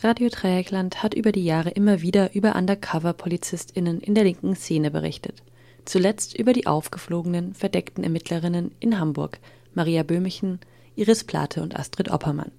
Radio Dreieckland hat über die Jahre immer wieder über Undercover-PolizistInnen in der linken Szene berichtet. Zuletzt über die aufgeflogenen, verdeckten Ermittlerinnen in Hamburg, Maria Böhmichen, Iris Plate und Astrid Oppermann.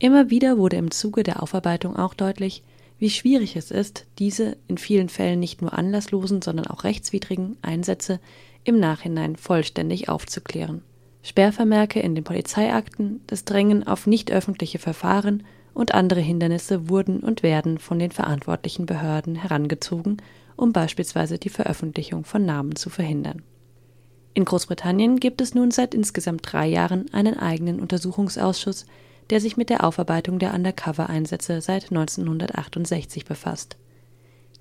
Immer wieder wurde im Zuge der Aufarbeitung auch deutlich, wie schwierig es ist, diese in vielen Fällen nicht nur anlasslosen, sondern auch rechtswidrigen Einsätze im Nachhinein vollständig aufzuklären. Sperrvermerke in den Polizeiakten, das Drängen auf nicht öffentliche Verfahren und andere Hindernisse wurden und werden von den verantwortlichen Behörden herangezogen, um beispielsweise die Veröffentlichung von Namen zu verhindern. In Großbritannien gibt es nun seit insgesamt drei Jahren einen eigenen Untersuchungsausschuss, der sich mit der Aufarbeitung der Undercover-Einsätze seit 1968 befasst.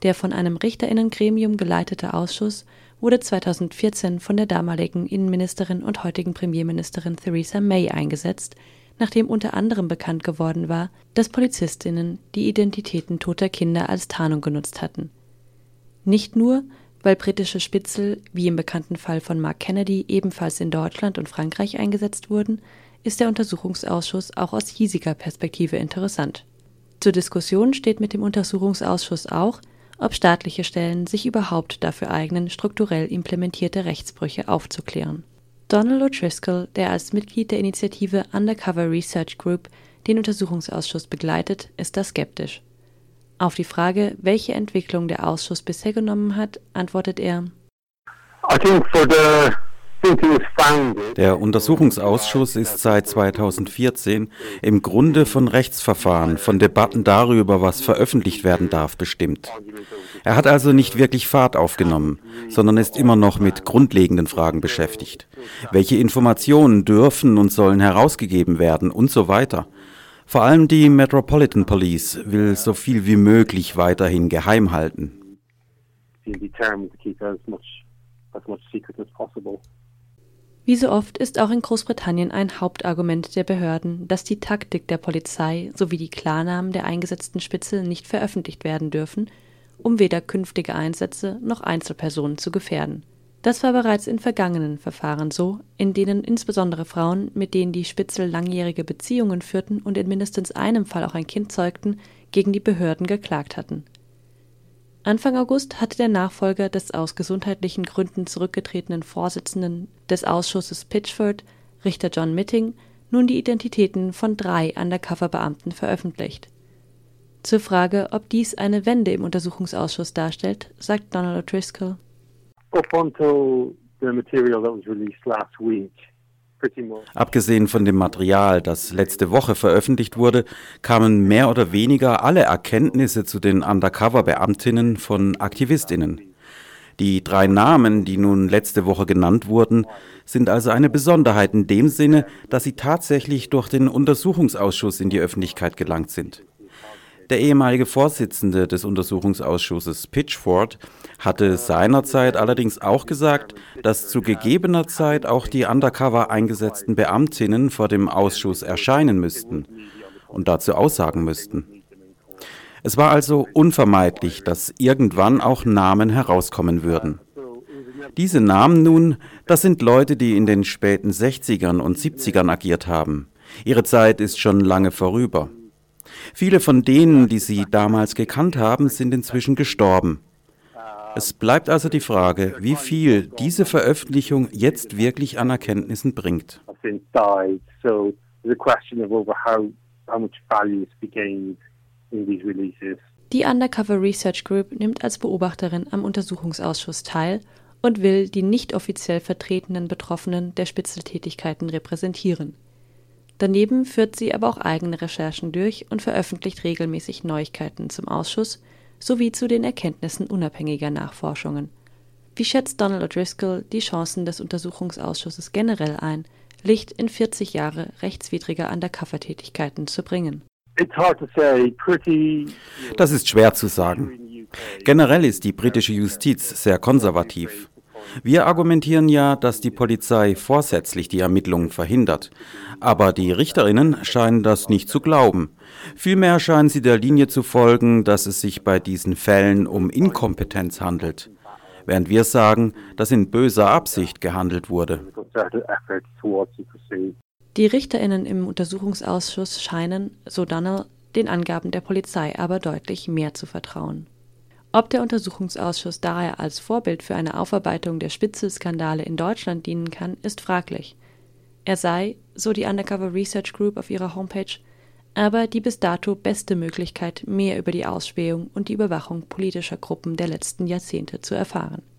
Der von einem Richterinnengremium geleitete Ausschuss wurde 2014 von der damaligen Innenministerin und heutigen Premierministerin Theresa May eingesetzt nachdem unter anderem bekannt geworden war, dass Polizistinnen die Identitäten toter Kinder als Tarnung genutzt hatten. Nicht nur, weil britische Spitzel, wie im bekannten Fall von Mark Kennedy, ebenfalls in Deutschland und Frankreich eingesetzt wurden, ist der Untersuchungsausschuss auch aus hiesiger Perspektive interessant. Zur Diskussion steht mit dem Untersuchungsausschuss auch, ob staatliche Stellen sich überhaupt dafür eignen, strukturell implementierte Rechtsbrüche aufzuklären Donald O'Driscoll, der als Mitglied der Initiative Undercover Research Group den Untersuchungsausschuss begleitet, ist da skeptisch. Auf die Frage, welche Entwicklung der Ausschuss bisher genommen hat, antwortet er I think for the der Untersuchungsausschuss ist seit 2014 im Grunde von Rechtsverfahren, von Debatten darüber, was veröffentlicht werden darf, bestimmt. Er hat also nicht wirklich Fahrt aufgenommen, sondern ist immer noch mit grundlegenden Fragen beschäftigt. Welche Informationen dürfen und sollen herausgegeben werden und so weiter. Vor allem die Metropolitan Police will so viel wie möglich weiterhin geheim halten. Wie so oft ist auch in Großbritannien ein Hauptargument der Behörden, dass die Taktik der Polizei sowie die Klarnamen der eingesetzten Spitzel nicht veröffentlicht werden dürfen, um weder künftige Einsätze noch Einzelpersonen zu gefährden. Das war bereits in vergangenen Verfahren so, in denen insbesondere Frauen, mit denen die Spitzel langjährige Beziehungen führten und in mindestens einem Fall auch ein Kind zeugten, gegen die Behörden geklagt hatten Anfang August hatte der Nachfolger des aus gesundheitlichen Gründen zurückgetretenen Vorsitzenden des Ausschusses Pitchford, Richter John Mitting, nun die Identitäten von drei Undercover-Beamten veröffentlicht. Zur Frage, ob dies eine Wende im Untersuchungsausschuss darstellt, sagt Donald O'Driscoll. Up until the material that was released last week, Abgesehen von dem Material, das letzte Woche veröffentlicht wurde, kamen mehr oder weniger alle Erkenntnisse zu den Undercover-Beamtinnen von Aktivistinnen. Die drei Namen, die nun letzte Woche genannt wurden, sind also eine Besonderheit in dem Sinne, dass sie tatsächlich durch den Untersuchungsausschuss in die Öffentlichkeit gelangt sind. Der ehemalige Vorsitzende des Untersuchungsausschusses Pitchford hatte seinerzeit allerdings auch gesagt, dass zu gegebener Zeit auch die undercover eingesetzten Beamtinnen vor dem Ausschuss erscheinen müssten und dazu aussagen müssten. Es war also unvermeidlich, dass irgendwann auch Namen herauskommen würden. Diese Namen nun, das sind Leute, die in den späten 60ern und 70ern agiert haben. Ihre Zeit ist schon lange vorüber. Viele von denen, die Sie damals gekannt haben, sind inzwischen gestorben. Es bleibt also die Frage, wie viel diese Veröffentlichung jetzt wirklich an Erkenntnissen bringt. Die Undercover Research Group nimmt als Beobachterin am Untersuchungsausschuss teil und will die nicht offiziell vertretenen Betroffenen der Spitzeltätigkeiten repräsentieren. Daneben führt sie aber auch eigene Recherchen durch und veröffentlicht regelmäßig Neuigkeiten zum Ausschuss sowie zu den Erkenntnissen unabhängiger Nachforschungen. Wie schätzt Donald O'Driscoll die Chancen des Untersuchungsausschusses generell ein, Licht in 40 Jahre rechtswidriger Undercover-Tätigkeiten zu bringen? Das ist schwer zu sagen. Generell ist die britische Justiz sehr konservativ. Wir argumentieren ja, dass die Polizei vorsätzlich die Ermittlungen verhindert. Aber die Richterinnen scheinen das nicht zu glauben. Vielmehr scheinen sie der Linie zu folgen, dass es sich bei diesen Fällen um Inkompetenz handelt. Während wir sagen, dass in böser Absicht gehandelt wurde. Die Richterinnen im Untersuchungsausschuss scheinen, so Donald, den Angaben der Polizei aber deutlich mehr zu vertrauen. Ob der Untersuchungsausschuss daher als Vorbild für eine Aufarbeitung der Spitzelskandale in Deutschland dienen kann, ist fraglich. Er sei, so die Undercover Research Group auf ihrer Homepage, aber die bis dato beste Möglichkeit, mehr über die Ausspähung und die Überwachung politischer Gruppen der letzten Jahrzehnte zu erfahren